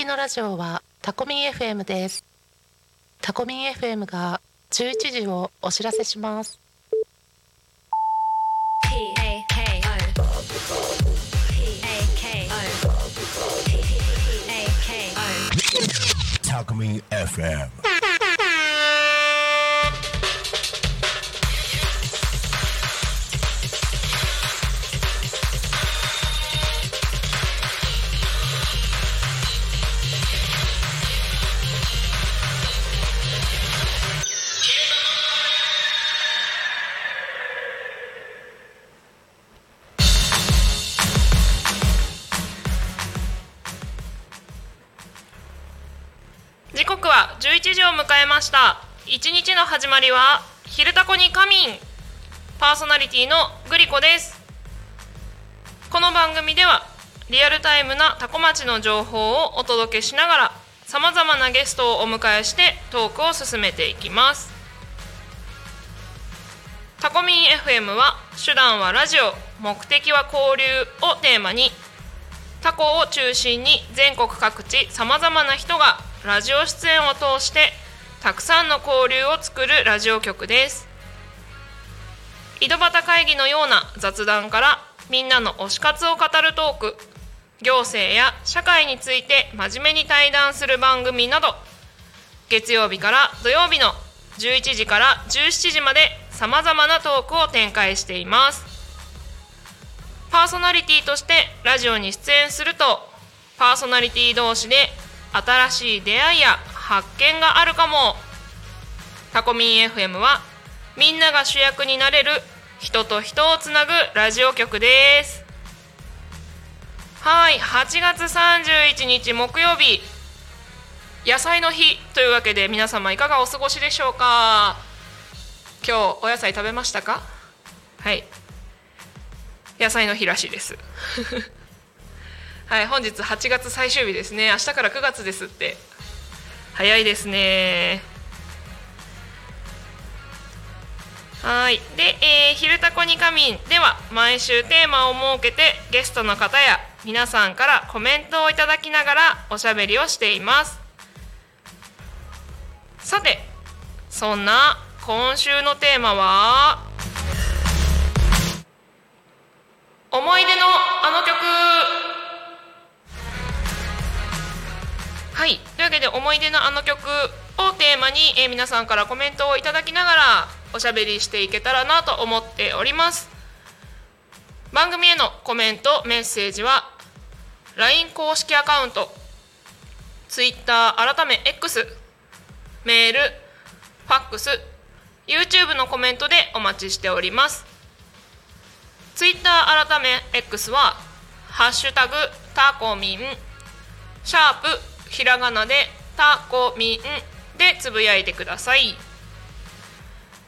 きのラジオはタコミン FM ですタコミン FM が11時をお知らせします Talkme FM. の始まりは「昼タコに仮眠」パーソナリティのグリコです。この番組ではリアルタイムなタコ町の情報をお届けしながらさまざまなゲストをお迎えしてトークを進めていきます。タコミン FM は手段はラジオ目的は交流をテーマにタコを中心に全国各地さまざまな人がラジオ出演を通してたくさんの交流を作るラジオ局です。井戸端会議のような雑談からみんなの推し活を語るトーク行政や社会について真面目に対談する番組など月曜日から土曜日の11時から17時までさまざまなトークを展開しています。パーソナリティとしてラジオに出演するとパーソナリティ同士で新しい出会いや発見があるかも。タコミン FM はみんなが主役になれる人と人をつなぐラジオ局です。はい8月31日木曜日。野菜の日というわけで皆様いかがお過ごしでしょうか？今日お野菜食べましたか？はい。野菜の日らしいです。はい本日8月最終日ですね。明日から9月ですって。早いですね。はい。で、えー、昼タコに仮眠。では毎週テーマを設けてゲストの方や皆さんからコメントをいただきながらおしゃべりをしています。さてそんな今週のテーマは思い出のあの曲。はい。というわけで思い出のあの曲をテーマに、えー皆さんからコメントをいただきながらおしゃべりしていけたらなと思っております。番組へのコメントメッセージは LINE 公式アカウント Twitter 改め X メールファックス YouTube のコメントでお待ちしております。ツイッター改め X は「ハッシュタグタコミン」シャープひらがなでタコミンでつぶやいてください。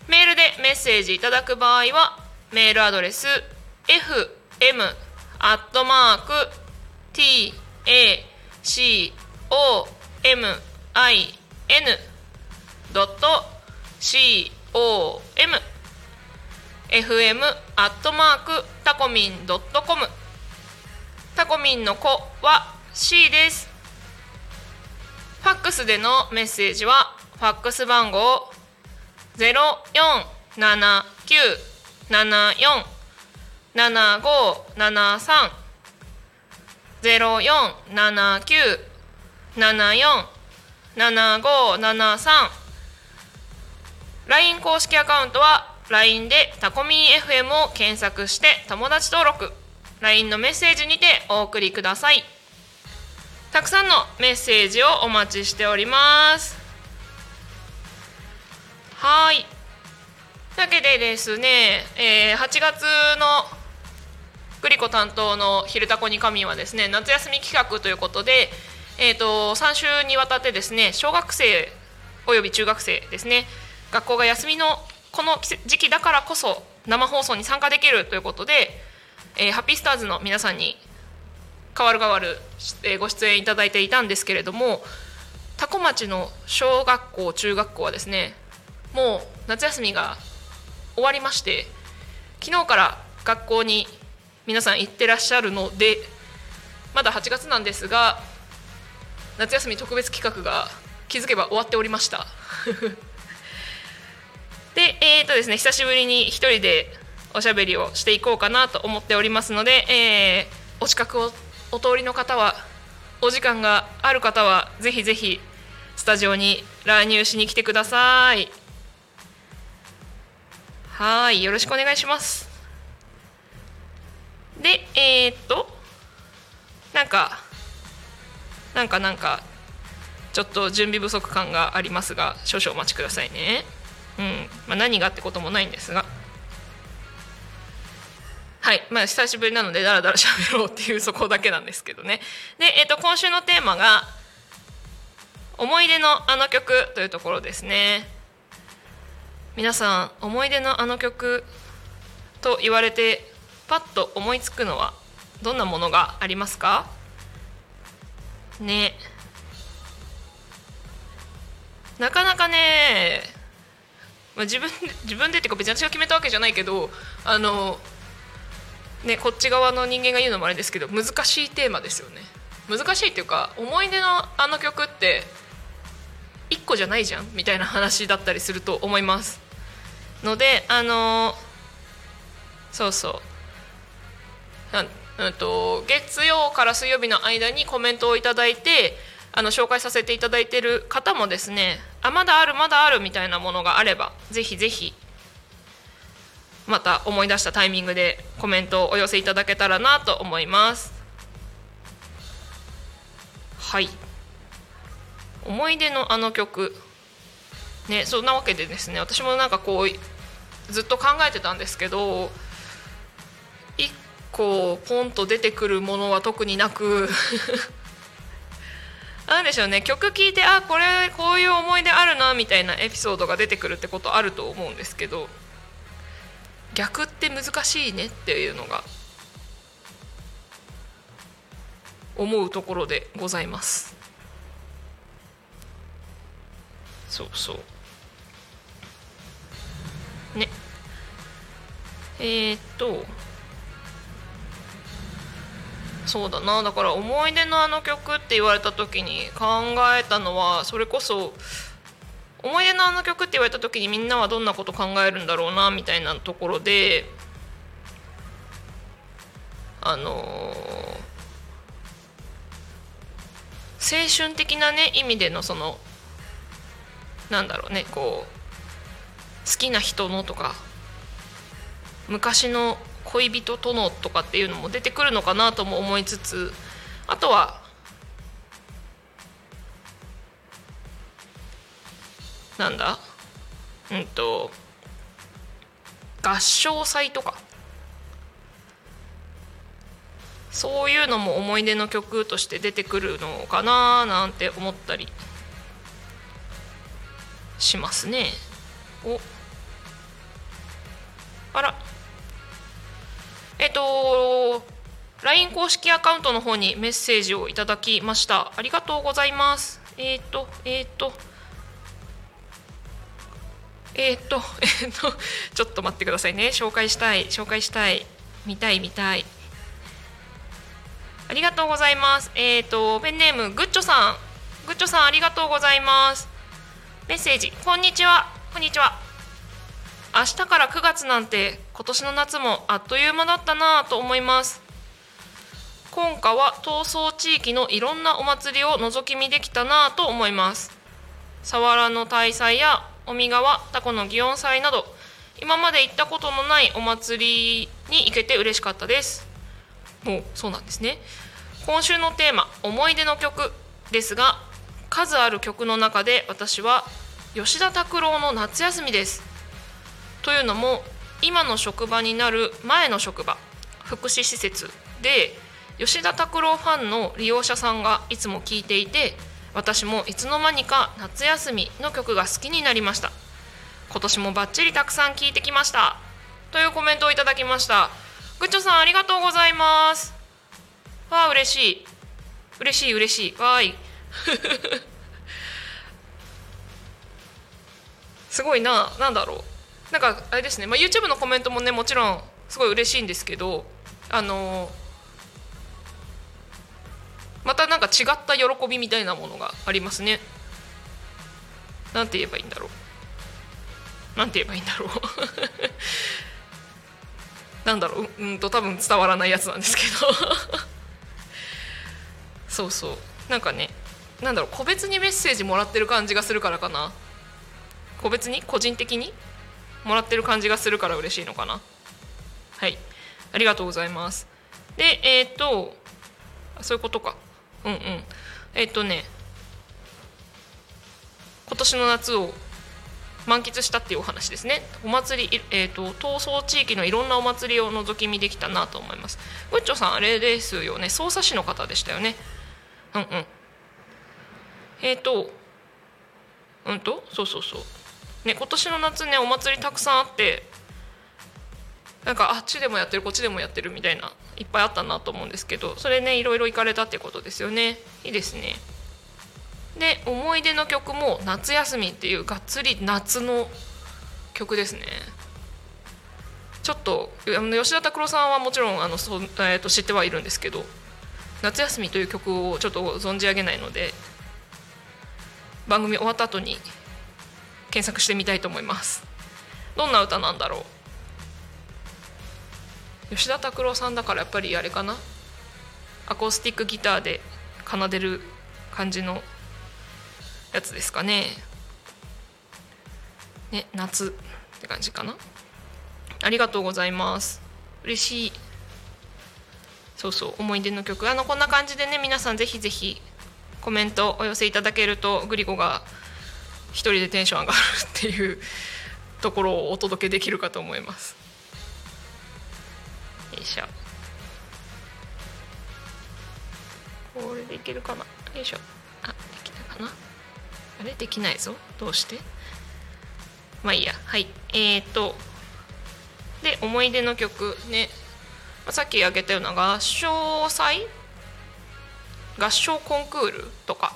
メールでメッセージいただく場合はメールアドレス fm アットマーク t a c o m i n ドット c o m fm アットマークタコミンドットコムタコミンの子は C です。ファックスでのメッセージはファックス番号ゼロ四七九七四七五七三。ゼロ四七九七四七五七三。LINE 公式アカウントは LINE でタコミン FM を検索して友達登録。LINE のメッセージにてお送りください。たくさんのメッセージをお待ちしております。はい。というわけでですね、えー8月のグリコ担当の「昼タコに神」はですね夏休み企画ということで、えー、と3週にわたってですね小学生および中学生ですね学校が休みのこの時期だからこそ生放送に参加できるということで、えーハッピースターズの皆さんに代わる代わる、ご出演いただいていたんですけれども多古町の小学校中学校はですねもう夏休みが終わりまして昨日から学校に皆さん行ってらっしゃるのでまだ8月なんですが夏休み特別企画が気づけば終わっておりました。でえーとですね久しぶりに一人でおしゃべりをしていこうかなと思っておりますので、えーお近くをお通りの方はお時間がある方はぜひぜひスタジオに乱入しに来てください。はいよろしくお願いします。でえー、っとなんかなんかなんかちょっと準備不足感がありますが少々お待ちくださいね。うんまあ、何がってこともないんですが。はい。まあ久しぶりなのでだらだら喋ろうっていうそこだけなんですけどね。で、えー、と今週のテーマが「思い出のあの曲」というところですね。皆さん思い出のあの曲と言われてパッと思いつくのはどんなものがありますか？ね。なかなかね、まあ、自分で自分でっていうか別に私が決めたわけじゃないけどあのねこっち側の人間が言うのもあれですけど難しいテーマですよね。難しいっていうか思い出のあの曲って1個じゃないじゃんみたいな話だったりすると思います。のであのそうそう。なんうんと月曜から水曜日の間にコメントをいただいてあの紹介させていただいてる方もですねあまだあるまだあるみたいなものがあればぜひぜひまた思い出したタイミングでコメントをお寄せいただけたらなと思います。はい。思い出のあの曲。ねそんなわけでですね私もなんかこうずっと考えてたんですけど一個ポンと出てくるものは特になく なんでしょうね曲聴いてあこれこういう思い出あるなみたいなエピソードが出てくるってことあると思うんですけど逆って難しいねっていうのが思うところでございます。そうそう。ね。えー、っと。そうだな。だから思い出のあの曲って言われた時に考えたのはそれこそ思い出のあの曲って言われた時にみんなはどんなこと考えるんだろうなみたいなところであの青春的なね意味でのそのなんだろうねこう好きな人のとか昔の恋人とのとかっていうのも出てくるのかなとも思いつつあとはなんだ？うんと合唱祭とか。そういうのも思い出の曲として出てくるのかななんて思ったりしますね。お。あら。えっと LINE 公式アカウントの方にメッセージをいただきました。ありがとうございます。えっ、とえっ、と。えっ、とえっ、とちょっと待ってくださいね。紹介したい紹介したい。見たい見たい。ありがとうございます。えっ、とペンネームグッチョさん。グッチョさんありがとうございます。メッセージ。こんにちは。こんにちは。明日から9月なんて今年の夏もあっという間だったなぁと思います。今夏は逃走地域のいろんなお祭りを覗き見できたなぁと思います。佐原の大祭や尾身川タコの祇園祭など今まで行ったことのないお祭りに行けて嬉しかったです。もうそうなんですね。今週のテーマ「思い出の曲」ですが数ある曲の中で私は吉田拓郎の夏休みです。というのも今の職場になる前の職場福祉施設で吉田拓郎ファンの利用者さんがいつも聴いていて私もいつの間にか夏休みの曲が好きになりました。今年もバッチリたくさん聴いてきました。というコメントをいただきました。グッチョさんありがとうございます。わあ嬉しい。嬉しい嬉しい。わーい。すごいななんだろう。なんかあれですね、まあ、YouTube のコメントもねもちろんすごい嬉しいんですけどあのまたなんか違った喜びみたいなものがありますね。なんて言えばいいんだろう。なんて言えばいいんだろう。なんだろう。うんと多分伝わらないやつなんですけど。そうそう。なんかねなんだろう。個別にメッセージもらってる感じがするからかな。個別に？個人的に？もらってる感じがするから嬉しいのかな。はい。ありがとうございます。でえっ、ー、とそういうことか。うんうん。えっ、ー、とね今年の夏を満喫したっていうお話ですね。お祭り、えーと、と闘争地域のいろんなお祭りを覗き見できたなと思います。グッチョさんあれですよね。匝瑳市の方でしたよね。うんうん。えっ、ー、とうんとそうそうそう。ね今年の夏ねお祭りたくさんあってなんかあっちでもやってるこっちでもやってるみたいないっぱいあったなと思うんですけどそれねいろいろ行かれたってことですよね。いいですね。で思い出の曲も「夏休み」っていうがっつり夏の曲ですね。ちょっと吉田拓郎さんはもちろんあのそ、えー、と知ってはいるんですけど「夏休み」という曲をちょっと存じ上げないので番組終わった後に検索してみたいと思います。どんな歌なんだろう？吉田拓郎さんだからやっぱりあれかな？アコースティックギターで奏でる感じのやつですかね。ね夏って感じかな？ありがとうございます。嬉しい。そうそう思い出の曲。あのこんな感じでね皆さんぜひぜひコメントお寄せいただけるとグリコが一人でテンション上がるっていうところをお届けできるかと思います。いしょこれでいけるかな？よいしょ。あできたかな？あれ？できないぞ。どうして？まあいいや。はい。えーとで思い出の曲ね。さっき挙げたような合唱祭？合唱コンクールとか？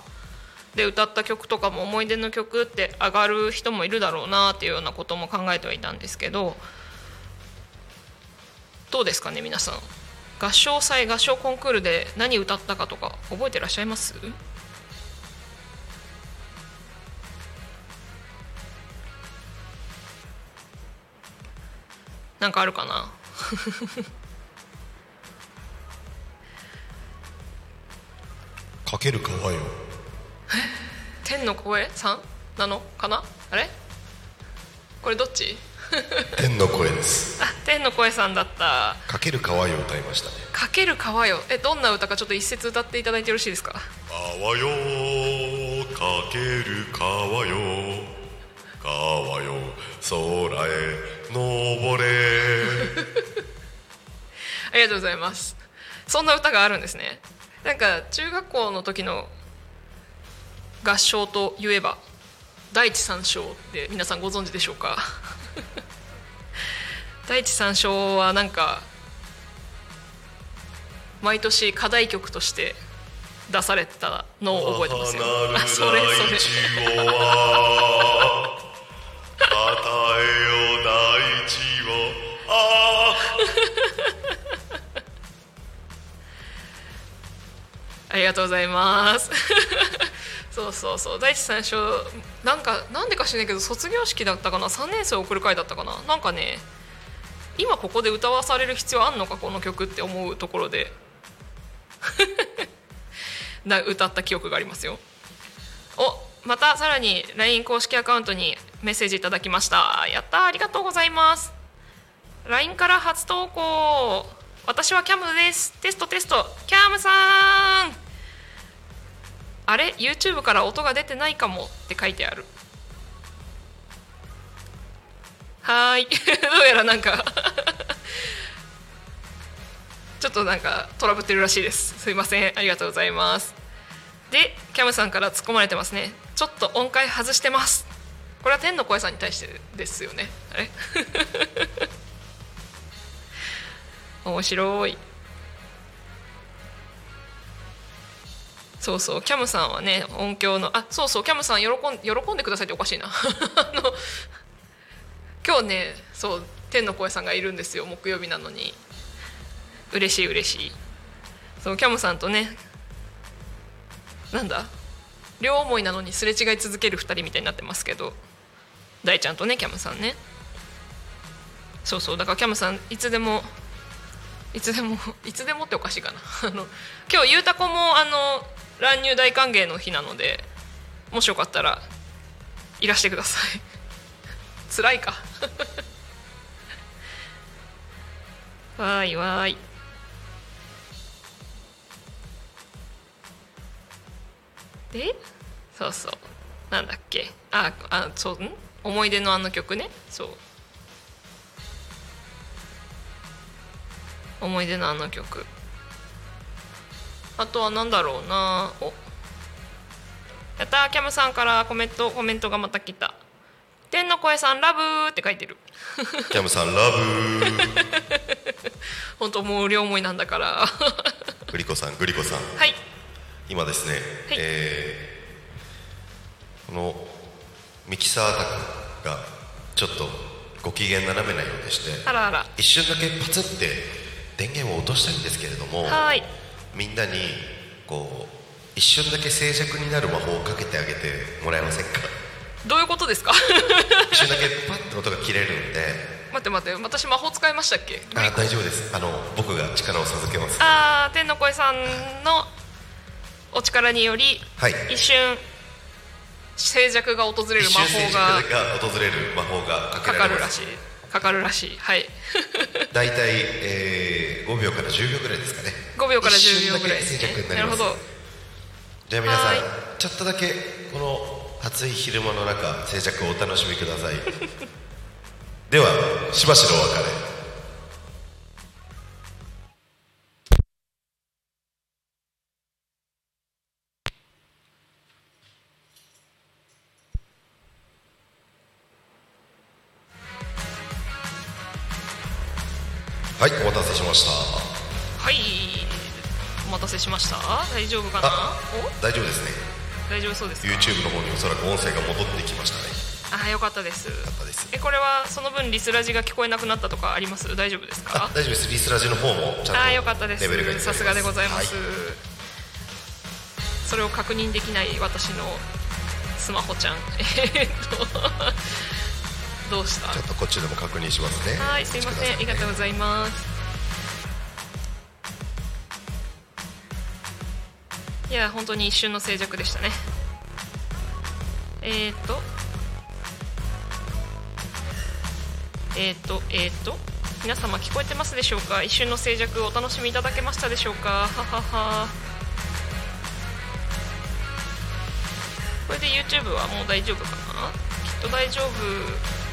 で歌った曲とかも思い出の曲って上がる人もいるだろうなっていうようなことも考えてはいたんですけどどうですかね皆さん。合唱祭合唱コンクールで何歌ったかとか覚えてらっしゃいます？なんかあるかな？かける川よ。天の声さん？なの？かな？あれ？これどっち？天の声です。あ天の声さんだった。かける川よ歌いましたね。かける川よ。えどんな歌かちょっと一節歌っていただいてよろしいですか？川よかける川よ。川よ空へ登れ。ありがとうございます。そんな歌があるんですね。なんか中学校の時の合唱といえば第一三章って皆さんご存知でしょうか？第一三章はなんか毎年課題曲として出されてたのを覚えてますよ。あ それそ あ ありがとうございますそうそうそう。第一三章なんかなんでか知らないけど卒業式だったかな？3年生を送る会だったかな？なんかね今ここで歌わされる必要あんのか？この曲って思うところで。な歌った記憶がありますよ。おまたさらに LINE 公式アカウントにメッセージいただきました。やったありがとうございます。LINE から初投稿。私はキャムです。テストテスト。キャムさん。あれ？YouTube から音が出てないかもって書いてある。はい。どうやらなんか ちょっとなんかトラブってるらしいです。すいません。ありがとうございます。でキャムさんから突っ込まれてますね。ちょっと音階外してます。これは天の声さんに対してですよね。あれ？面白い。そうそう。キャムさんはね音響のあそうそう。キャムさん喜ん喜んでくださいっておかしいな。あの今日ねそう天の声さんがいるんですよ。木曜日なのに。嬉しい嬉しい。そうキャムさんとねなんだ？両思いなのにすれ違い続ける2人みたいになってますけど。大ちゃんとねキャムさんね。そうそう。だからキャムさんいつでもいつでもいつでもっておかしいかな。あの今日ゆうたこもあの乱入大歓迎の日なのでもしよかったらいらしてください。辛いか。わーいわーい。でそうそう。なんだっけ。ああそうん？思い出のあの曲ね。そう。思い出のあの曲。あとは何だろうな。お。やったーキャムさんからコメントコメントがまた来た。天の声さんラブーって書いてる。キャムさんラブ 本当もう両思いなんだから。グリコさんグリコさん。はい。今ですね、はい。えーこのミキサー宅がちょっとご機嫌斜めなようでしてあらあら。一瞬だけパツって電源を落としたいんですけれどもはーいみんなにこう一瞬だけ静寂になる魔法をかけてあげてもらえませんか？どういうことですか？一瞬だけパッと音が切れるんで。待って待って私魔法使いましたっけ？あ大丈夫です。あの僕が力を授けます。あー天の声さんのお力によりはい。一瞬静寂が訪れる一魔法瞬静が寂が訪れる魔法がかけかるらしいかかるらしい。はい。大体、えー、5秒から10秒ぐらいですかね。5秒から10秒ぐらいね。なるほど。じゃあ皆さんはい。ちょっとだけこの暑い昼間の中静寂をお楽しみください。ではしばしのお別れはいお待たせしました。はい。お待たせしました。大丈夫かな？大丈夫ですね。大丈夫そうですか？YouTube の方におそらく音声が戻ってきましたね。あよかったです。よかったです。えこれはその分リスラジが聞こえなくなったとかあります？大丈夫ですか？あ大丈夫です。リスラジの方もちゃんとさすがでございます、はそれを確認できない私のスマホちゃん。えーっとどうした？ちょっとこっちでも確認しますね。はいすいません、ありがとうございます。いや本当に一瞬の静寂でしたね。えー、っと。えー、っとえー、っと。皆様聞こえてますでしょうか？一瞬の静寂お楽しみいただけましたでしょうか？ははは。これで YouTube はもう大丈夫かな？きっと大丈夫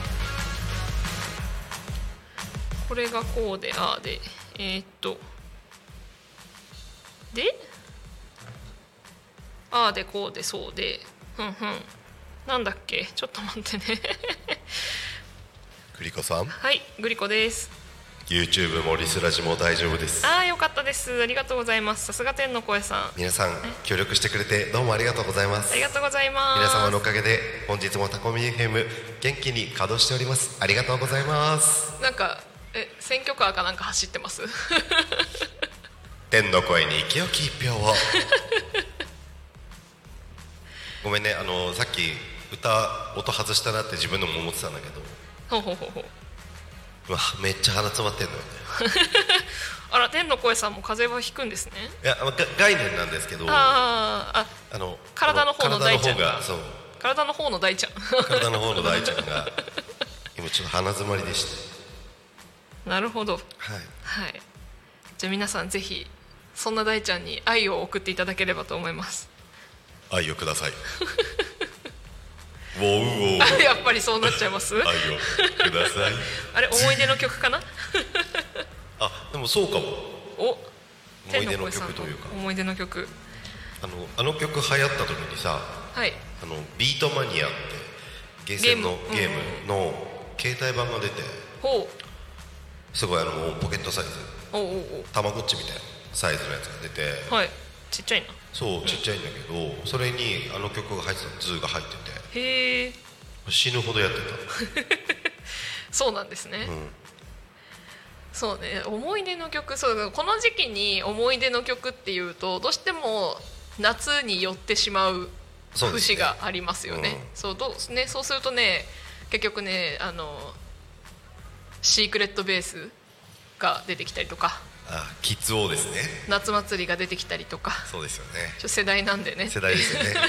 これがこうでああでえーっとでああでこうでそうでふんふん。なんだっけ？ちょっと待ってね。クリコさん？はいグリコです。YouTube もリスラジも大丈夫です。ああよかったです。ありがとうございます。さすが天の声さん。皆さん協力してくれてどうもありがとうございます。ありがとうございます。皆様のおかげで本日もタコミ FM 元気に稼働しております。ありがとうございます。なんかえ選挙カーかなんか走ってます。天の声に清き一票を。ごめんねあのさっき歌音外したなって自分でも思ってたんだけど。ほうほうほうほう。うわめっちゃ鼻詰まってんのよね。あら天の声さんも風邪はひくんですね。いやが概念なんですけどあーああの体の方の大ちゃんが体の方がそう。体の方の大ちゃん。体の方の大ちゃんが 今ちょっと鼻詰まりでしてなるほど。はい。はい。じゃあ皆さんぜひそんな大ちゃんに愛を送っていただければと思います。愛をください。ウォウやっぱりそうなっちゃいます？愛をください。あれ思い出の曲かな？あでもそうかも。お思い出の曲というか。思い出の曲。あのあの曲流行った時にさはい。あのビートマニアってゲーセンのゲーム。の携帯版が出てほすごいあのポケットサイズ。たまごっちみたいなサイズのやつが出て。うはい。ちっちゃいな。そうちっちゃいんだけどそれにあの曲が入ってた ZOO が入ってて。へえ。死ぬほどやって そうなんですね、ん。そうね。思い出の曲そうこの時期に思い出の曲っていうとどうしても夏に寄ってしまう節がありますよね。そうどうねそうするとね結局ねあのシークレットベースが出てきたりとか。あキッズ王ですね。夏祭りが出てきたりとか。そうですよね。ちょ世代なんでね。世代ですよね。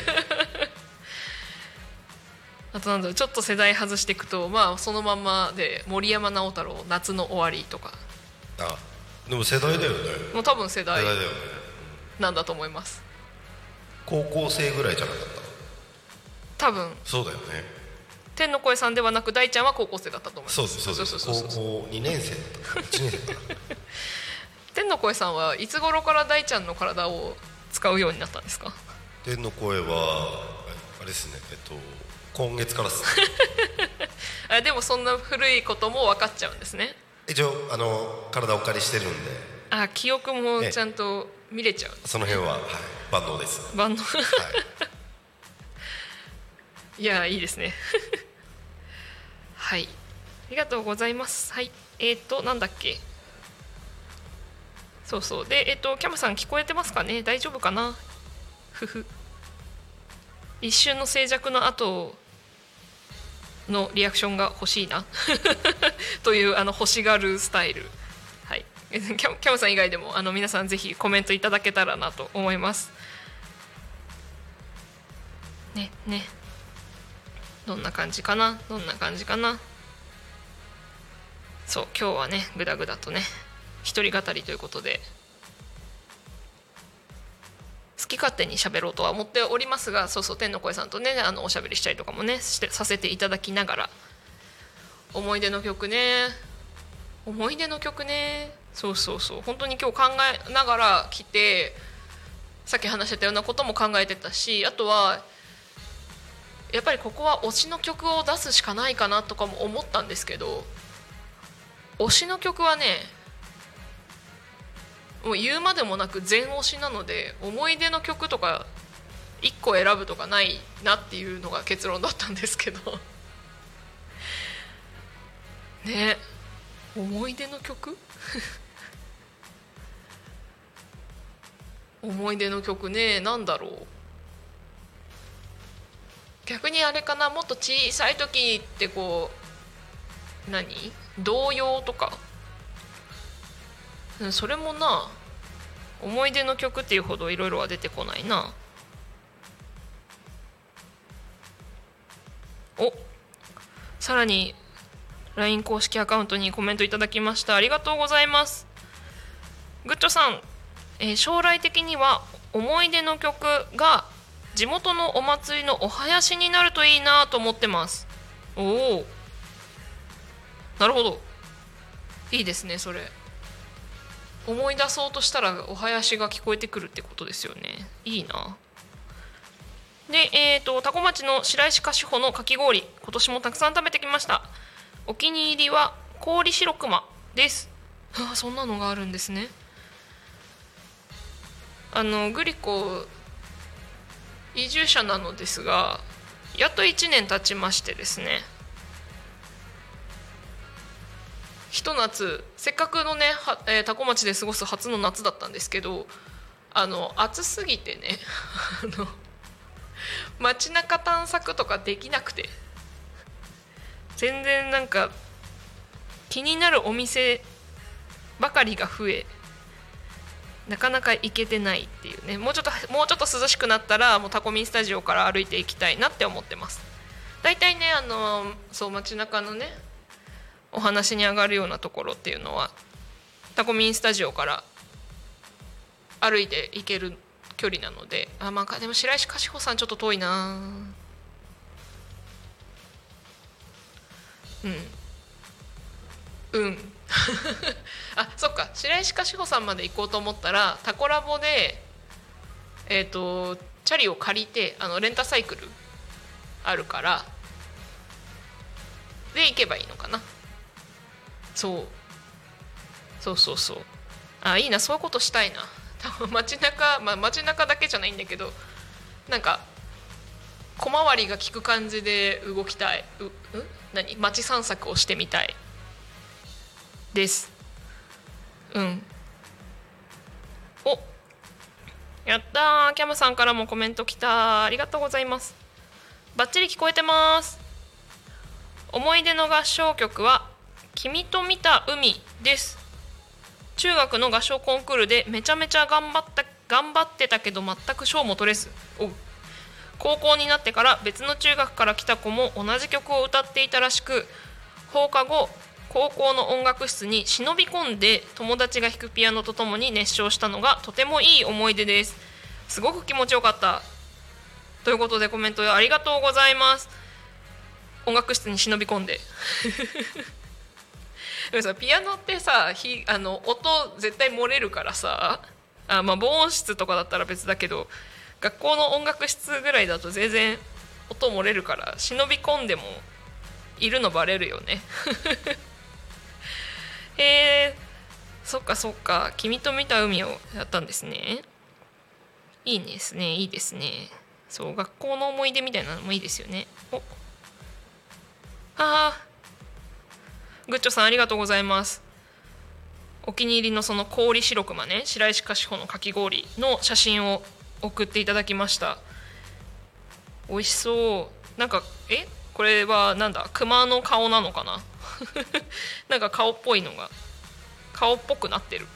あとなんだろうちょっと世代外していくとまあそのまんまで森山直太朗夏の終わりとか。あでも世代だよね。もう多分世世代代だよね。なんだと思います。高校生ぐらいじゃなかった？多分。そうだよね天の声さんではなく大ちゃんは高校生だったと思います。そうですそうです。そうそう高校2年生だった。かな1年生かな 天の声さんはいつ頃から大ちゃんの体を使うようになったんですか？天の声はあれですねえっと今月からっすね。あでもそんな古いことも分かっちゃうんですね。一応あの体お借りしてるんで。あ記憶もちゃんと見れちゃう。その辺は、はい、万能です、バンドはい、いやいいですねはい。ありがとうございます。はい。えっ、ー、となんだっけ？そうそう。でえっ、とキャムさん聞こえてますかね？大丈夫かな？ふふ。一瞬の静寂の後のリアクションが欲しいな。というあの欲しがるスタイル。はい。キャキャムさん以外でもあの皆さんぜひコメントいただけたらなと思います。ねね。どんな感じかな？どんな感じかな？そう今日はねグダグダとね一人語りということで好き勝手に喋ろうとは思っておりますがそうそう天の声さんとねあのおしゃべりしたりとかもねしてさせていただきながら思い出の曲ね思い出の曲ねそうそうそう本当に今日考えながら来てさっき話してたようなことも考えてたしあとはやっぱりここは推しの曲を出すしかないかなとかも思ったんですけど推しの曲はねもう言うまでもなく全推しなので思い出の曲とか1個選ぶとかないなっていうのが結論だったんですけど。ね思い出の曲？思い出の曲ね何だろう？逆にあれかなもっと小さい時ってこう何？童謡とか？それもな思い出の曲っていうほどいろいろは出てこないな。おさらに LINE 公式アカウントにコメントいただきました。ありがとうございます。グッチョさん、えー将来的には思い出の曲が地元のお祭りのお囃子になるといいなと思ってます。おお。なるほど。いいですねそれ。思い出そうとしたらお囃子が聞こえてくるってことですよね。いいな。でえっ、と多古町の白石菓子穂のかき氷。今年もたくさん食べてきました。お気に入りは氷白熊です。あそんなのがあるんですね。あのグリコ移住者なのですがやっと1年経ちましてですね。ひと夏せっかくのね、えー、多古町で過ごす初の夏だったんですけどあの暑すぎてね あの街中探索とかできなくて全然なんか気になるお店ばかりが増えなかなか行けてないっていうね。もうちょっともうちょっと涼しくなったらもうタコミンスタジオから歩いていきたいなって思ってます。大体ねあのそう街中のねお話に上がるようなところっていうのはタコミンスタジオから歩いて行ける距離なのであまあでも白石かしほさんちょっと遠いな。うん。うん。あそっか。白石かしほさんまで行こうと思ったらタコラボでえっ、とチャリを借りてあのレンタサイクルあるからで行けばいいのかな。そう。そうそうそう。あいいな。そういうことしたいな。多分街中まあ街中だけじゃないんだけどなんか小回りが利く感じで動きたい。う、うん、何？街散策をしてみたい。です。うん。お。やったー。キャムさんからもコメント来たありがとうございます。バッチリ聞こえてます。思い出の合唱曲は君と見た海です。中学の合唱コンクールでめちゃめちゃ頑張った頑張ってたけど全く賞も取れず。お高校になってから別の中学から来た子も同じ曲を歌っていたらしく放課後高校の音楽室に忍び込んで友達が弾くピアノとともに熱唱したのがとてもいい思い出です。すごく気持ちよかった。ということでコメントありがとうございます。音楽室に忍び込んで。でもさピアノってさひあの音絶対漏れるからさ。あまあ防音室とかだったら別だけど学校の音楽室ぐらいだと全然音漏れるから忍び込んでもいるのバレるよね。へえそっかそっか。君と見た海をやったんですね。いいですね。いいですね。そう学校の思い出みたいなのもいいですよね。お。あー。グッチョさんありがとうございます。お気に入りのその氷白熊ね。白石菓子穂のかき氷の写真を送っていただきました。美味しそう。なんかえ？これはなんだ？熊の顔なのかな？なんか顔っぽいのが顔っぽくなってる。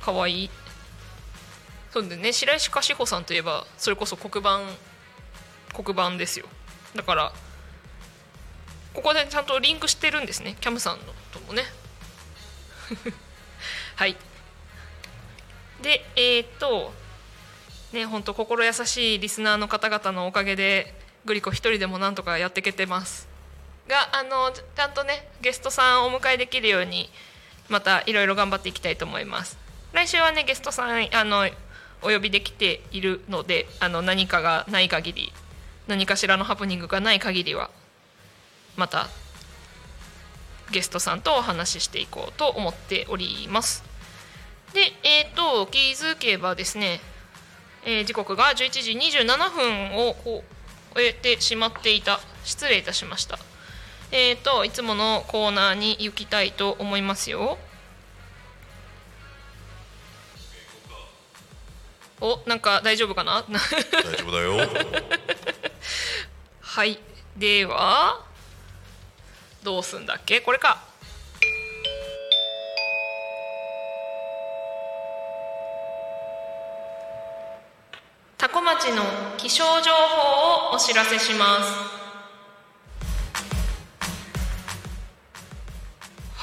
かわいい。そうでね。白石菓子穂さんといえばそれこそ黒板黒板ですよ。だからここでちゃんとリンクしてるんですね。キャムさんのともね。はい。でえー、っとね本当心優しいリスナーの方々のおかげでグリコ一人でもなんとかやってけてます。があのちゃんとねゲストさんをお迎えできるようにまたいろいろ頑張っていきたいと思います。来週はねゲストさんあのお呼びできているのであの何かがない限り何かしらのハプニングがない限りはまたゲストさんとお話ししていこうと思っております。でえっ、ー、と気づけばですね、えー、時刻が11時27分を終えてしまっていた。失礼いたしました。えっ、ー、といつものコーナーに行きたいと思いますよ。おなんか大丈夫かな？大丈夫だよ。はい。ではどうすんだっけ？これか。多古町の気象情報をお知らせします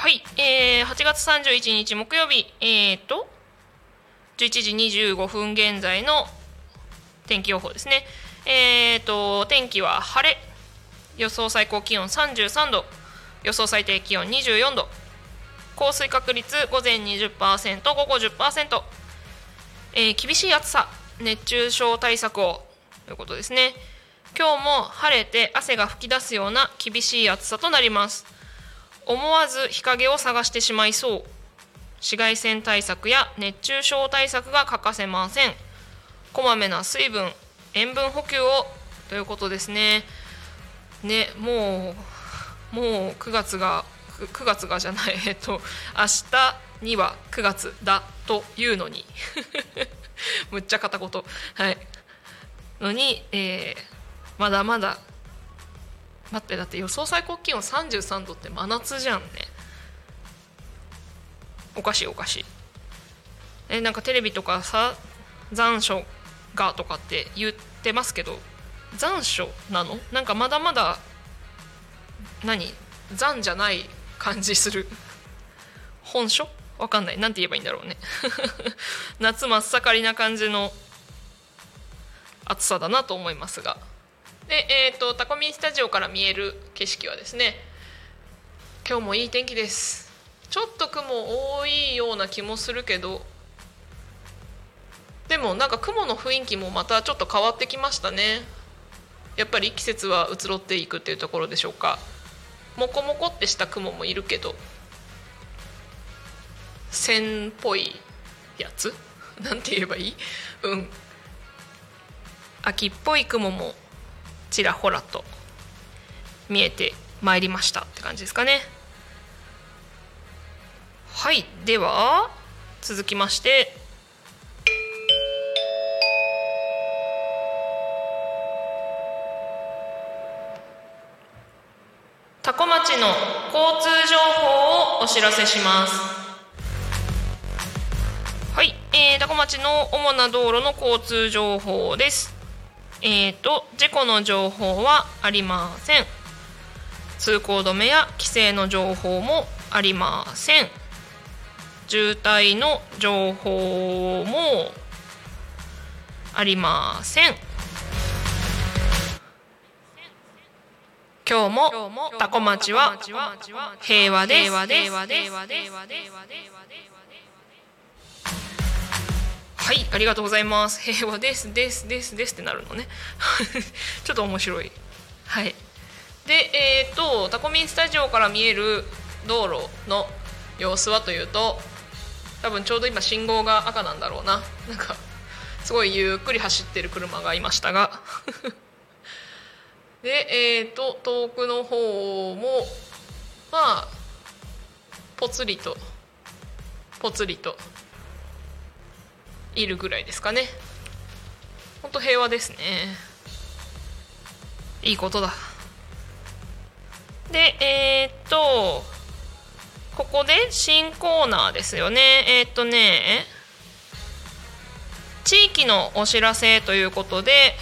はい、えー、8月31日木曜日えーと11時25分現在の天気予報ですね。えーと天気は晴れ予想最高気温33度予想最低気温24度降水確率午前20%午後10%、えー、厳しい暑さ熱中症対策をということですね。今日も晴れて汗が噴き出すような厳しい暑さとなります。思わず日陰を探してしまいそう。紫外線対策や熱中症対策が欠かせません。こまめな水分塩分補給をということですね。ねもうもう9月が9月がじゃないえっと明日には9月だというのに。むっちゃ片言。はい。のに、えー、まだまだ待ってだって予想最高気温33度って真夏じゃんね。おかしいおかしい。えなんかテレビとかさ残暑がとかって言ってますけど残暑なの？なんかまだまだ何？残じゃない感じする。本書？わかんない。何て言えばいいんだろうね。夏真っ盛りな感じの暑さだなと思いますが。でえっ、ー、とタコミンスタジオから見える景色はですね今日もいい天気です。ちょっと雲多いような気もするけどでもなんか雲の雰囲気もまたちょっと変わってきましたね。やっぱり季節は移ろっていくっていうところでしょうか。モコモコってした雲もいるけど線っぽいやつ？なんて言えばいい？うん。秋っぽい雲もちらほらと見えてまいりましたって感じですかね。はいでは続きまして。多古町の交通情報をお知らせします。はい、えー、多古町の主な道路の交通情報です。えーと事故の情報はありません。通行止めや規制の情報もありません。渋滞の情報もありません。今日もタコ町は平和ですはいありがとうございます。平和です。ですですです。ってなるのね。ちょっと面白い。はい。でえっ、とタコミンスタジオから見える道路の様子はというと多分ちょうど今信号が赤なんだろうな。なんかすごいゆっくり走ってる車がいましたが。でえっ、と遠くの方もまあぽつりとぽつりと。いるぐらいですかね。ほんと平和ですね。いいことだ。でえー、っとここで新コーナーですよね。えー、っとね地域のお知らせということで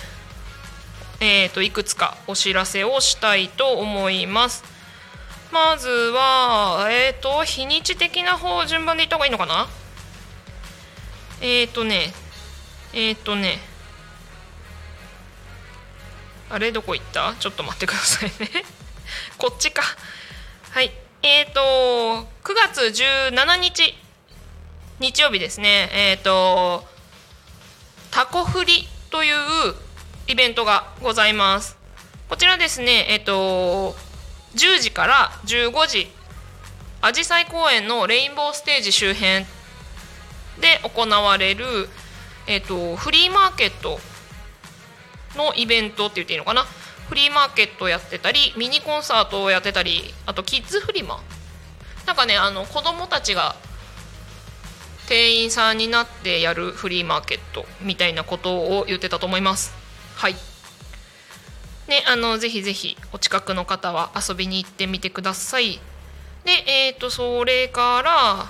えーと、いくつかお知らせをしたいと思います。まずはえっ、ー、と日にち的な方順番でいった方がいいのかな？えっ、ー、とねえっ、ー、とねあれどこ行った？ちょっと待ってくださいね。こっちか。はい。えっ、と9月17日日曜日ですね。えっ、とタコフリというイベントがございます。こちらですねえっと10時から15時あじさい公園のレインボーステージ周辺で行われる、えっと、フリーマーケットのイベントって言っていいのかな？フリーマーケットやってたりミニコンサートをやってたりあとキッズフリマ。なんかねあの子供たちが店員さんになってやるフリーマーケットみたいなことを言ってたと思います。はい。ねあのぜひぜひお近くの方は遊びに行ってみてください。でえっ、ー、とそれから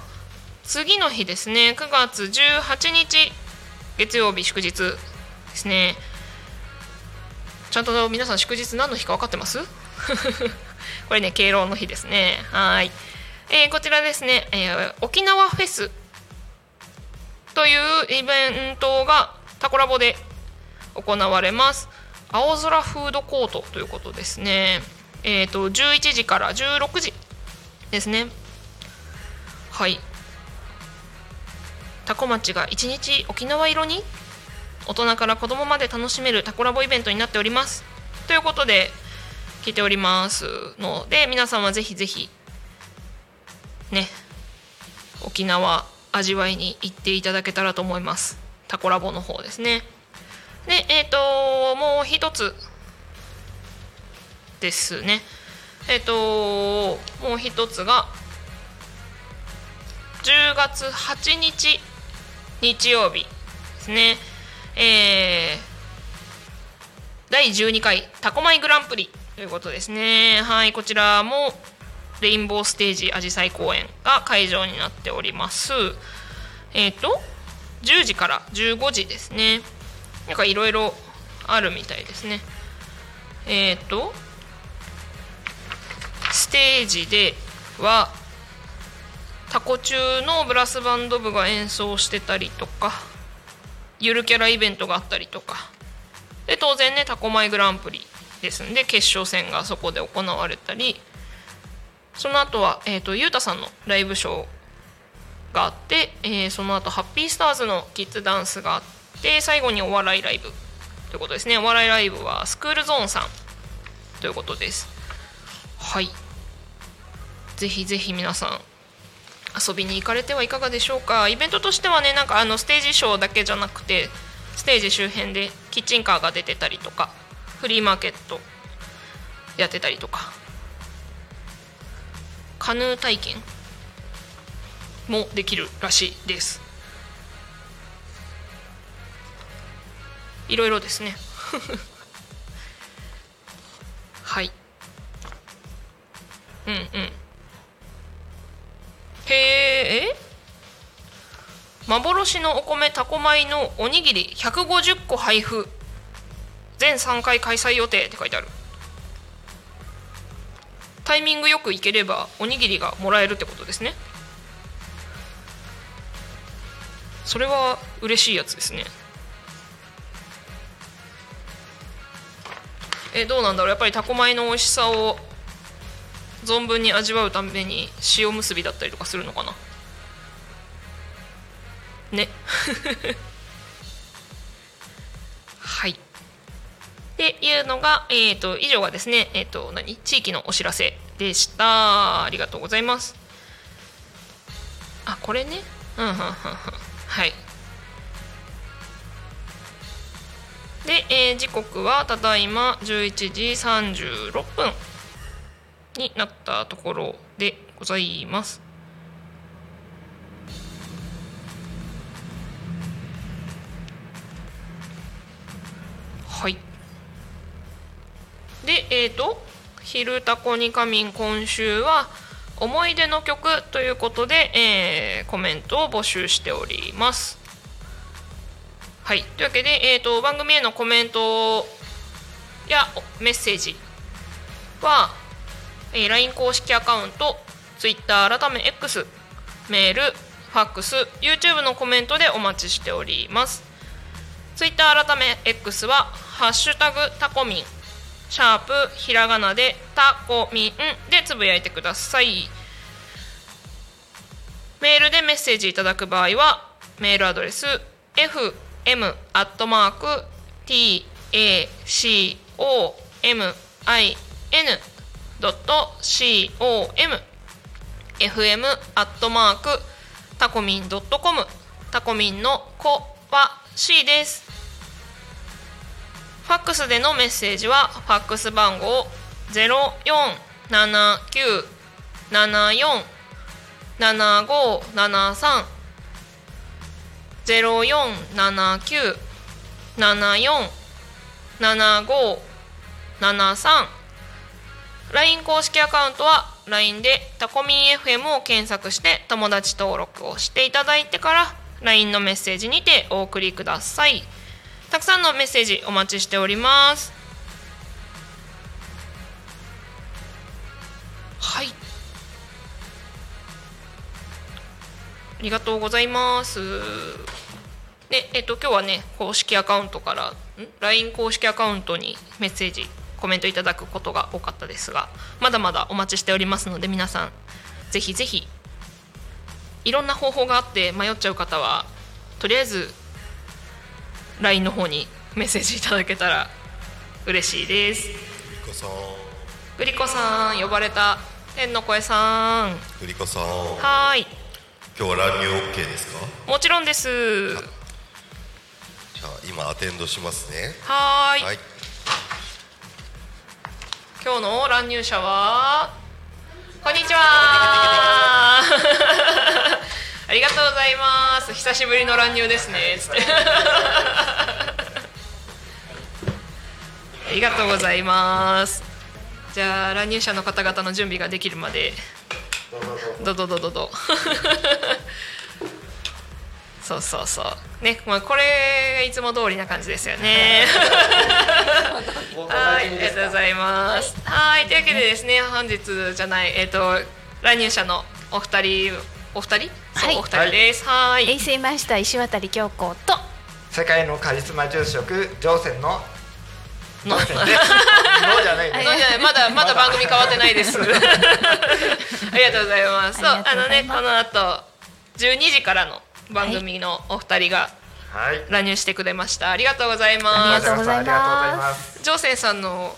次の日ですね。9月18日月曜日祝日ですね。ちゃんと皆さん祝日何の日か分かってます？これね敬老の日ですね。はい、えー、こちらですね、えー、沖縄フェスというイベントがタコラボで行われます。青空フードコートということですね。えっ、ー、と11時から16時ですね。はい。タコ町が一日沖縄色に大人から子供まで楽しめるタコラボイベントになっております。ということで聞いておりますので皆さんはぜひぜひね沖縄味わいに行っていただけたらと思います。タコラボの方ですね。でえっ、ー、ともう一つですね。えっ、ー、ともう一つが10月8日日曜日。ですね。えー、第12回タコマイグランプリ。ということですね。はいこちらもレインボーステージあじさい公園が会場になっております。えっ、ー、と10時から15時ですね。なんかいろいろあるみたいですね。えっ、ー、とステージではタコ中のブラスバンド部が演奏してたりとかゆるキャライベントがあったりとか。で当然ねタコマイグランプリですんで決勝戦がそこで行われたり。その後は、えーと、ゆうたさんのライブショーがあって、えー、その後ハッピースターズのキッズダンスがあって最後にお笑いライブということですね。お笑いライブはスクールゾーンさんということです。はい。ぜひぜひ皆さん遊びに行かれてはいかがでしょうか？イベントとしてはねなんかあのステージショーだけじゃなくてステージ周辺でキッチンカーが出てたりとかフリーマーケットやってたりとかカヌー体験もできるらしいです。いろいろですね。はい。うんうん。へえ？幻のお米タコ米のおにぎり150個配布全3回開催予定って書いてある。タイミングよく行ければおにぎりがもらえるってことですね。それは嬉しいやつですね。えどうなんだろう？やっぱりタコ米の美味しさを存分に味わうために塩むすびだったりとかするのかな？ね。はい。っていうのが、えー、と以上がですね、えー、と何？地域のお知らせでした。ありがとうございます。あこれね？うんうんうんうん。はい。で、えー時刻はただいま11時36分。になったところでございます。はい。でえっ、と「昼タコに仮眠」今週は「思い出の曲」ということで、えーコメントを募集しております。はい、というわけで、えー、と番組へのコメントやメッセージは、えー LINE 公式アカウント Twitter 改め X メールファックス YouTube のコメントでお待ちしております。Twitter 改め X は「ハッシュタグタコミン」シャープひらがなでタコミンでつぶやいてください。メールでメッセージいただく場合はメールアドレス fm.tacomin fm.com fm アットマークタコミンドットコムタコミンの子は C です。ファックスでのメッセージはファックス番号0479747573 0479747573 LINE 公式アカウントは LINE でタコミン FM を検索して友達登録をしていただいてから LINE のメッセージにてお送りください。たくさんのメッセージお待ちしております。はい。ありがとうございます。で、えっと、今日はね公式アカウントからん？LINE 公式アカウントにメッセージコメントいただくことが多かったですがまだまだお待ちしておりますので皆さんぜひぜひいろんな方法があって迷っちゃう方はとりあえず LINE の方にメッセージいただけたら嬉しいです。グリコさん。グリコさん呼ばれた天の声さん。グリコさん。はーい。今日は乱入 OK ですか？もちろんです。じゃあ今アテンドしますね。はーい。はい今日の乱入者はこんにちは。ありがとうございます。久しぶりの乱入ですね。つって。ありがとうございます。じゃあ乱入者の方々の準備ができるまで。どどどどどそうそうそう。ね、まあ、これがいつも通りな感じですよね。はい、ありがとうございます。はい、というわけでですね、本日じゃない、えっ、と、乱入者のお二人、お二人？そう、はいお二人です。はい。衛星マスター石渡京子と。世界のカリスマ住職乗船の？の？乗船ですのじゃないね。のじゃない。まだまだ。番組変わってないです。ありがとうございます。そうあのねこの後12時からの番組のお二人がはい乱入してくれました。ありがとうございます。ありがとうございますありがとうございますジョーセンさんの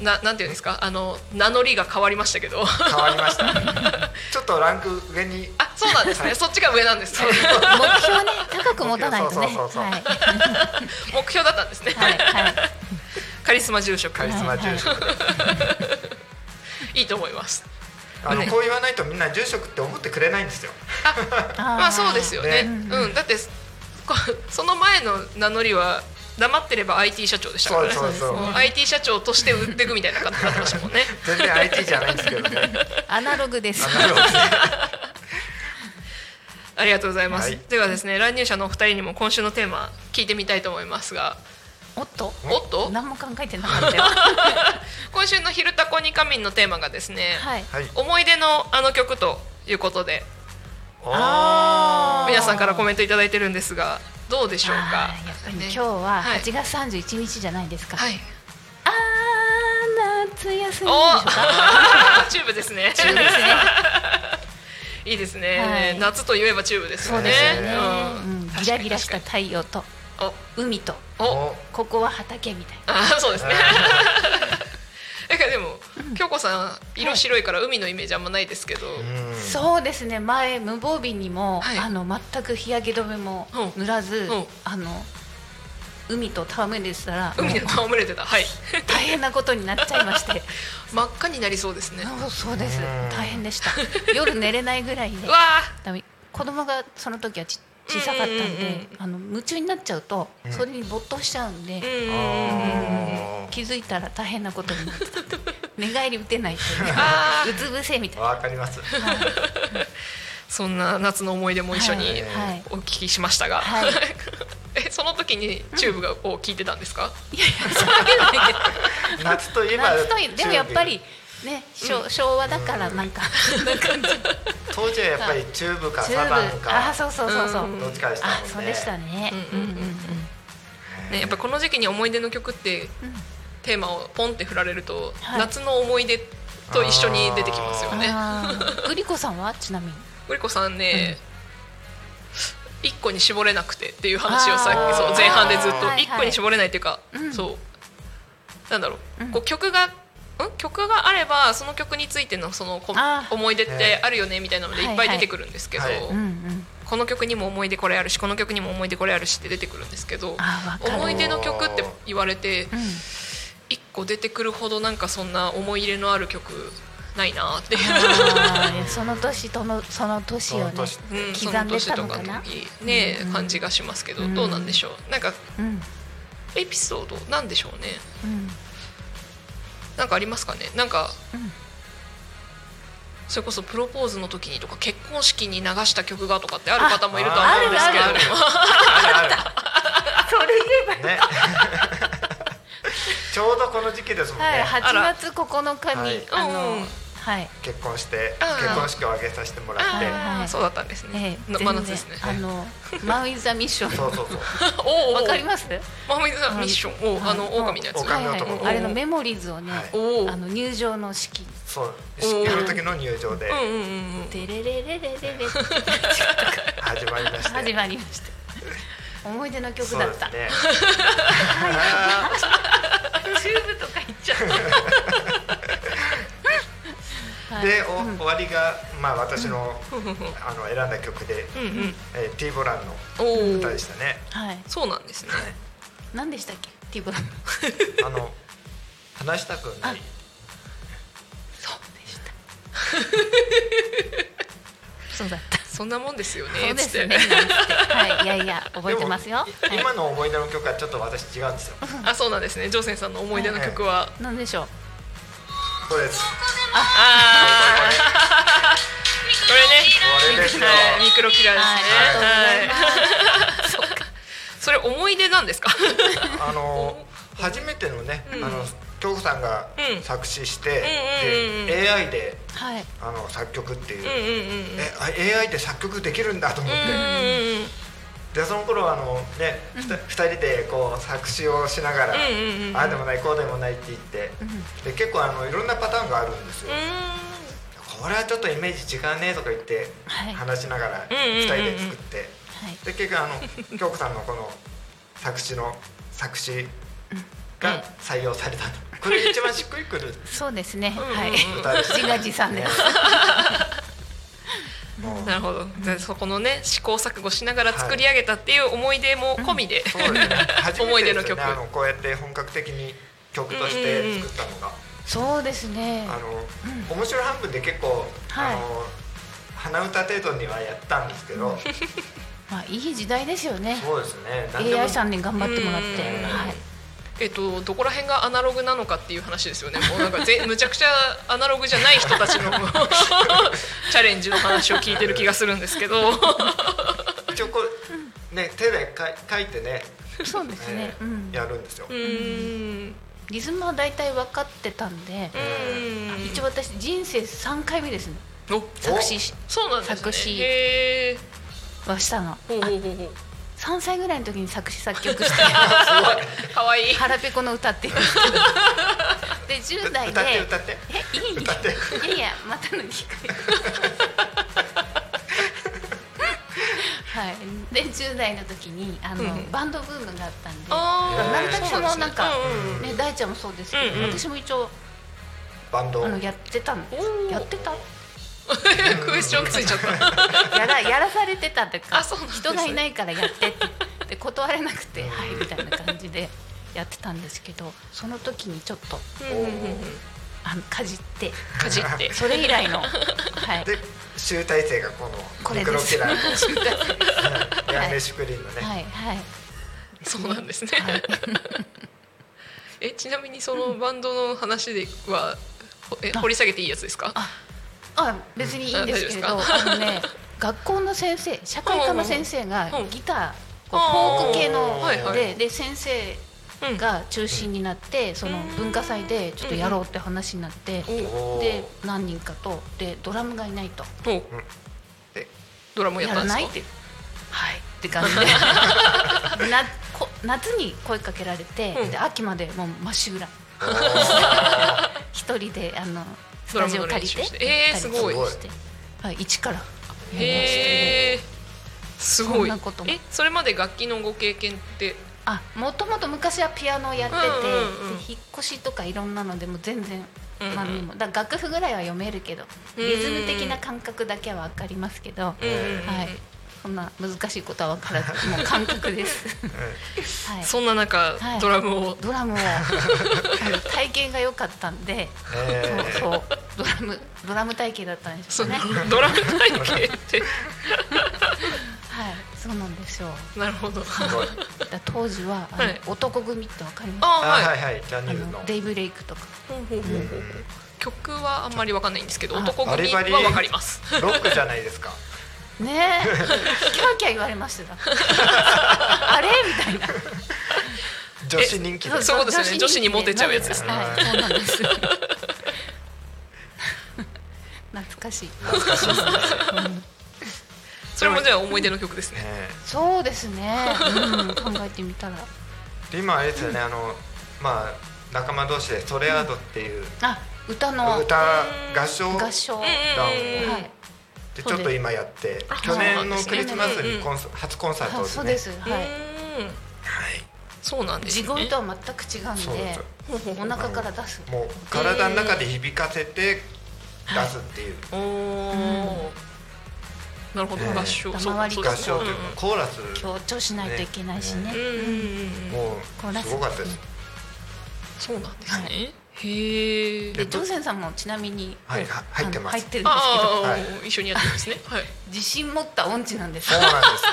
ななんていうんですか？あの名乗りが変わりましたけど。変わりました ちょっとランク上にあそうなんですね。そっちが上なんですね。目標ね高く持たないとね目標だったんですね。はいはいカリスマ住職カリスマ住職 いいと思います。あのねこう言わないとみんな住職って思ってくれないんですよ。あ、まあそうですよね。ね。うん、だってこその前の名乗りは黙ってれば IT 社長でしたから。ねそうそうそう。も IT 社長として売っていくみたいな感じになってましたもんね。全然 IT じゃないんですけどね。アナログです。ありがとうございます、はい。ではですね乱入者のお二人にも今週のテーマ聞いてみたいと思いますがおっと？おっと？何も考えてなかったよ。今週の「昼タコに仮眠」のテーマがですね、はい。はい。思い出のあの曲ということで皆さんからコメントいただいてるんですがどうでしょうか？やっぱり今日ははい。8月31日じゃないですか、はい。あー夏休み チューブですね。チューブですね。いいですね、はい。夏といえばチューブですよね。そうですよね、ううんん、ギラギラした太陽と海と。おお。おここは畑みたいな。あーそうですね。だ からでも、京子さん色白いから海のイメージあんまないですけど、うん。そうですね。前無防備にも、はい。あの全く日焼け止めも塗らず、うん。あの海と戯れてたら海で戯れてた。はい。大変なことになっちゃいまして。真っ赤になりそうですね。そうです。うん。大変でした。夜寝れないぐらいで。うわ子供がその時はち小さかったんで、うんうんうん。あの夢中になっちゃうと、うん。それに没頭しちゃうんで、気づいたら大変なことになってた寝返り打てないという つ伏せみたーいな。わかります。そんな夏の思い出も一緒にお聞きしましたが、はい。えその時にチューブがを聞いてたんですか、いやいやそういうのないけど夏といえば夏といでもやっぱりね、昭昭和だからなんか、なんか当時はやっぱりチューブかサザンあかそうそうそうそう、うん。どっちかでしたもんね。あそうでしたね、うんうんうん。うんうんうん。ね、やっぱこの時期に思い出の曲って、テーマをポンって振られると、はい。夏の思い出と一緒に出てきますよね。あー。グリコさんはちなみに？グリコさんね、一個に絞れなくてっていう話をさっきそう前半でずっと。一個に絞れないっていうか、うん。そう。なんだろう、うん。こう曲がん曲があればその曲についてのその思い出ってあるよねみたいなのでいっぱい出てくるんですけど、この曲にも思い出これあるしこの曲にも思い出これあるしって出てくるんですけど思い出の曲って言われてうん。一個出てくるほどなんかそんな思い入れのある曲ないなっていう。その年とのその年をね刻んでたとのかなにね、うん。感じがしますけど、うん。どうなんでしょう？なんかうん。エピソードなんでしょうね。うんなんかありますかね？なんか、うん。それこそプロポーズの時にとか結婚式に流した曲がとかってある方もいるとは思うんですけど。ああるあるある。あ それ言えばるね。ちょうどこの時期ですもんね、はい、あ8ら月9日に、はい。うんあの、はい、結婚して結婚式を挙げさせてもらってそうだったんですえね、えの真全然夏ですね。あの、マウイザミッション。そうそうそう。おおわかります？マミさんミッション。おあの狼のやつあれのメモリーズをね、あの入場の式。そう。式の時の入場で。うんうんうんうん。でれれれれれれ。始まりまして。始まりました。思い出の曲だった。ですね。チューブとか言っちゃう。はいで、お終わりが、まあ、私の, あの選んだ曲で、うんうんえー、ティーボランの歌でしたね。はい。そうなんですね何でしたっけ？ティブラン。あの話したくない。そうでした。そうだった。そんなもんですよねそうですね。なんつってはい、いやいや、覚えてますよ。はいでもい今の思い出の曲はちょっと私違うんですよ。あそうなんですねジョーセンさんの思い出の曲は、なんでしょう。そうです。ああこれね。これですよ。はい。ミクロキラーですね。はい。それ思い出なんですか？あの初めてのね、あの京子さんがうん。作詞して、で AI ではい。あの作曲っていう、うんうんうんえあ AI で作曲できるんだと思って、うんうんうんでその頃あのね、ふた二人でこう作詞をしながら、うんうんうんああでもないこうでもないって言って、で結構あのいろんなパターンがあるんですよ、これはちょっとイメージ違うねとか言ってはい。話しながらうんうんうんうん。二人で作って、はい。で結局あの 京子さんのこの作詞の作詞が採用されたと、これ一番しっくりくる そうですね。うんうんうん。はい。自画自賛です。なるほど。でそこのね試行錯誤しながら作り上げたっていう思い出も込みで、思い出の曲めてですよね。あのこうやって本格的に曲として作ったのが、そうですね。あの、面白半分で結構、はい。あの鼻歌程度にはやったんですけど。まあいい時代ですよね。そうですね。AI さんに頑張ってもらって。うん。はいえっと、どこら辺がアナログなのかっていう話ですよね。もうなんかぜ むちゃくちゃアナログじゃない人たちの チャレンジの話を聞いてる気がするんですけど。一応これね手で書いてね、そうですねえーうんやるんですようーん。リズムは大体分かってたんでうん。一応私人生3回目ですねお、作詞しそうなんですね。作詞。はしたのほうほうほうほう。3歳ぐらいの時に作詞作曲して。可愛い。い。腹ペコの歌っていうんですけどで10代歌ってで歌って。えいい歌っていやいやまたの低いはい。で10代の時にあの、うん。バンドブームがあったんで。あなるたけもなんか、うんうんね、大ちゃんもそうですけど、うんうん私も一応バンド。あのやってたんです。やってたクエスチョンついちゃった。やらやらされてたっていうかあそうなんですね。人がいないからやってって で断れなくてはいみたいな感じでやってたんですけどその時にちょっとあのかじって。かじって。それ以来のはい。で集大成がこのこれです。キラー集大成。のヤンメシクリーンのね、はいはい。そうなんですね。はい。えちなみにそのバンドの話では、ほえ掘り下げていいやつですか？あ別にいいんですけれどうん大あのね学校の先生社会科の先生がうん。ギターこうフォーク系のでで先生うん。が中心になってその文化祭でちょっとやろうって話になってで何人かとでドラムがいないと。おでドラムやっやたんですか？らないって。はい。って感じで。なこ夏に声かけられて、うん。で秋までもうまっしぐら一人であのスタジオ借りて？えーすごい。はい一から。へえ。すごい。えそれまで楽器のご経験って？あもともと昔はピアノをやってて、うんうんうん。で引っ越しとかいろんなのでも全然うんうん。何にもだ楽譜ぐらいは読めるけどうんリズム的な感覚だけは分かりますけど、うんうんうん。はいそんな難しいことは分からずもう感覚です。はい。そんな中、はい。ドラムを。ドラムを。体型が良かったんで、えーそうそう。ドラムドラム体型だったんですそのよね。ドラム体型って。はい、そうなんですよ。なるほど。すごい。だ当時ははい。男組ってわかります？ああはい。はいはい。ジャニあーズの。のデイブレイクとか。曲はあんまりわかんないんですけど、あ男組はわかります。ロックじゃないですかねえ、キャーキャー言われました。あれ？みたいな。女子人気そうですね女子にモテちゃうやつですねはい、そうなんです。懐かしい。懐かしいですねそれもじゃあ思い出の曲ですね。ね そうですね。うん、考えてみたら。で今あれですよねあのまあ仲間同士でソレアードっていうあ、歌の歌合唱合唱。は団をい。でちょっと今やってあ去年のクリスマスにコンサ初コンサートでねあそうです。はい。そうなんですね。地声とは全く違うんでお腹から出す。もう体の中で響かせて出すっていうおお。なるほどえー合唱。合唱というかコーラス強調しないといけないしね。うん。もうすごかったですそうなんですね。はへえ。で、ジョーセンさんもちなみにはいは入ってます入ってるんですけど、一緒にやってるんですね。はい。自信持った音痴なんですそう。なんです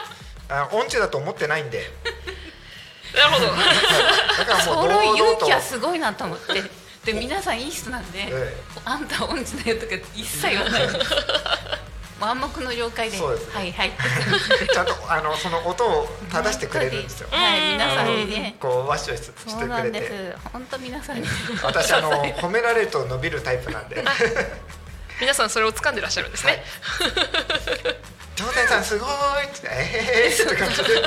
あ音痴だと思ってないんで なるほど。だからもうその勇堂々と気はすごいなと思って。で皆さんいい人なんで、えあんた音痴だよとか一切言わない 暗黙の了解で、そうですねはいはい。ちゃんとあのその音を正してくれるんですよ。はい、皆さんにね。こうワッショイししてくれて。す。本当皆さんに。私あの 褒められると伸びるタイプなんで。皆さんそれを掴んでらっしゃるんですね。ジョーデンさんすごいってええーって感じで。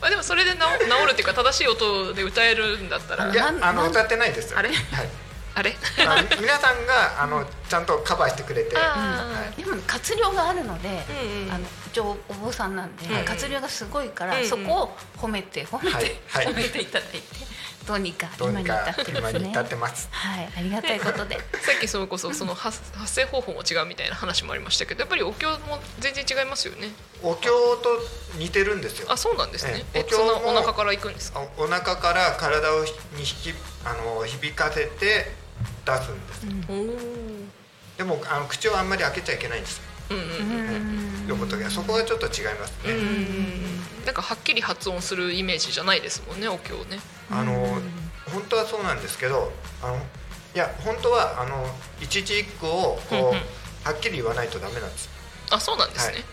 ま あでもそれで治治るっていうか正しい音で歌えるんだったら。いやあの歌ってないですよ。あれ？はいあれ？あ皆さんがあのちゃんとカバーしてくれて。あでも活量があるので、うんうん。あの一応お坊さんなんで、うん活量がすごいから、うんうん。そこを褒めて褒めて、はい。はい。褒めていただいてどうにかどうに今に至かってますね。今に至ってます。はい。ありがたいことで。さっきそれこそその発発声方法も違うみたいな話もありましたけどやっぱりお経も全然違いますよね。お経と似てるんですよ。あそうなんですね。ええ。お経お腹から行くんですか？おお腹から体をに引きあの響かせて出すんです。おおでもあの口をあんまり開けちゃいけないんです。うんうん呼ぶ時は。そこがちょっと違いますね、うんうんなんかはっきり発音するイメージじゃないですもんねお経ね。あの本当はそうなんですけどあのいや本当はあの一字一句をこう、うんうん。はっきり言わないとダメなんです。あそうなんですね、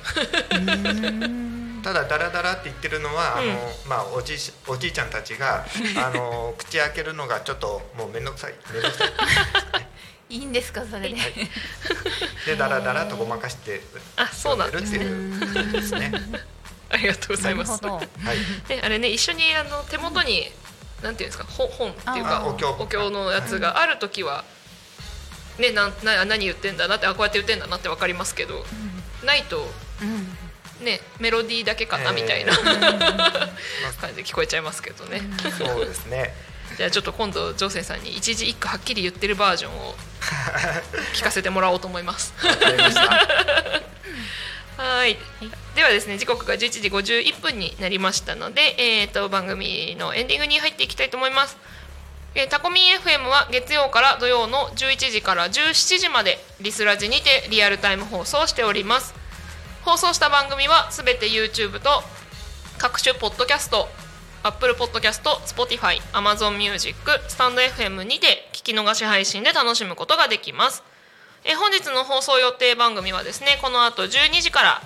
ただダラダラって言ってるのは、あうん。のまあおじいおじいちゃんたちが あの口開けるのがちょっともう面倒くさい 面倒くさい。いいんですかそれで、でダラダラとごまかしてあそうなんですね。読んでるっていうですね。ありがとうございます。はい。であれね一緒にあの手元になんていうんですか本本っていうかあお経。お経のやつがある時は、ねなんな何言ってんだなってあこうやって言ってんだなってわかりますけど、ないとうんねメロディーだけかなみたいな、え感じで聞こえちゃいますけどね、そうですね。じゃあちょっと今度ジョーセンさんに一字一句はっきり言ってるバージョンを 聞かせてもらおうと思います。はい、ではですね時刻が11時51分になりましたので、えー、と番組のエンディングに入っていきたいと思います。えータコミン FM は月曜から土曜の11時から17時までリスラジにてリアルタイム放送しております放送した番組はすべて YouTube と各種ポッドキャスト Apple Podcast、Spotify、Amazon Music、スタンド FM にて聞き逃し配信で楽しむことができます。え本日の放送予定番組はですねこの後12時から、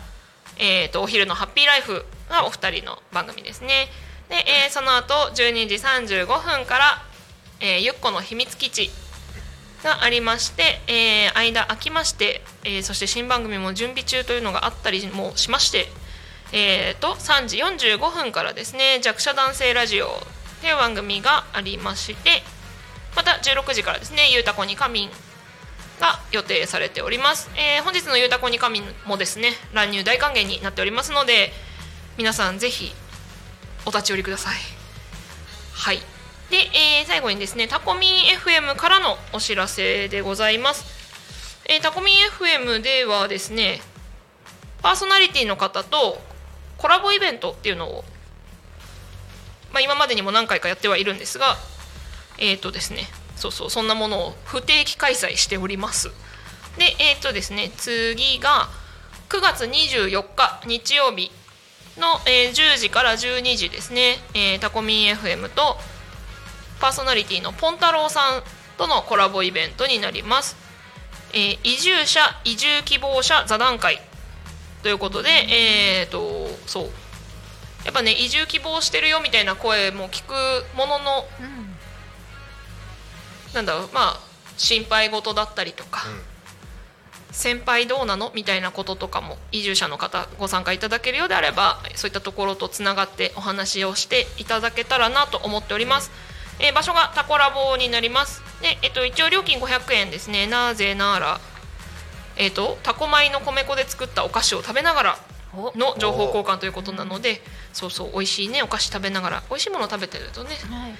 えー、とお昼のハッピーライフがお二人の番組ですね。で、えーその後12時35分から、えーゆっこの秘密基地がありまして、えー間空きまして、えーそして新番組も準備中というのがあったりもしまして、えー、と3時45分からですね弱者男性ラジオという番組がありましてまた16時からですね「ゆうたこに仮眠」が予定されております、えー本日の「ゆうたこに仮眠」もですね乱入大歓迎になっておりますので皆さんぜひお立ち寄りください。はい。で、えー最後にですねタコミン FM からのお知らせでございます、えータコミン FM ではですねパーソナリティの方とコラボイベントっていうのを、まあ、今までにも何回かやってはいるんですがえっ、とですねそうそうそんなものを不定期開催しております。でえっ、とですね次が9月24日日曜日の、えー10時から12時ですね、えータコミン FM とパーソナリティのポンタロウさんとのコラボイベントになります、えー移住者移住希望者座談会。ということで、えっ、とそう。やっぱね移住希望してるよみたいな声も聞くもののなんだろうまあ心配事だったりとか、先輩どうなのみたいなこととかも移住者の方ご参加いただけるようであればそういったところとつながってお話をしていただけたらなと思っております、えー場所がタコラボになりますで、えっと、一応料金500円ですねなぜならえっとタコ米の米粉で作ったお菓子を食べながらの情報交換ということなのでそうそう美味しいねお菓子食べながら美味しいものを食べてるとねはい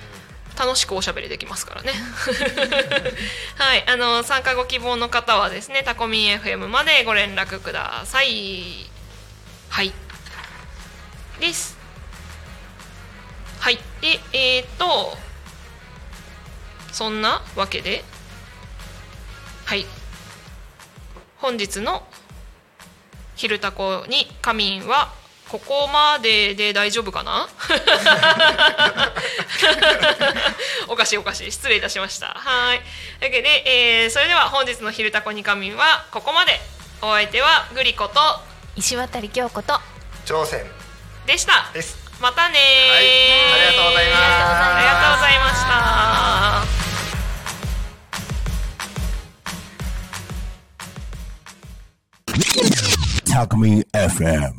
楽しくおしゃべりできますからね。はい、あの参加ご希望の方はですね、タコミン FM までご連絡ください。はい。です。はい。で、えっ、と、そんなわけで、はい。本日の「昼タコに仮眠」はここまでで大丈夫かな？おかしいおかしい。失礼いたしました。はい。というわけで、えーそれでは本日の「昼タコに仮眠」はここまで。お相手はグリコと石渡京子と挑戦でした。です。またねー。はい。ありがとうございます。ありがとうございました Talk Me FM.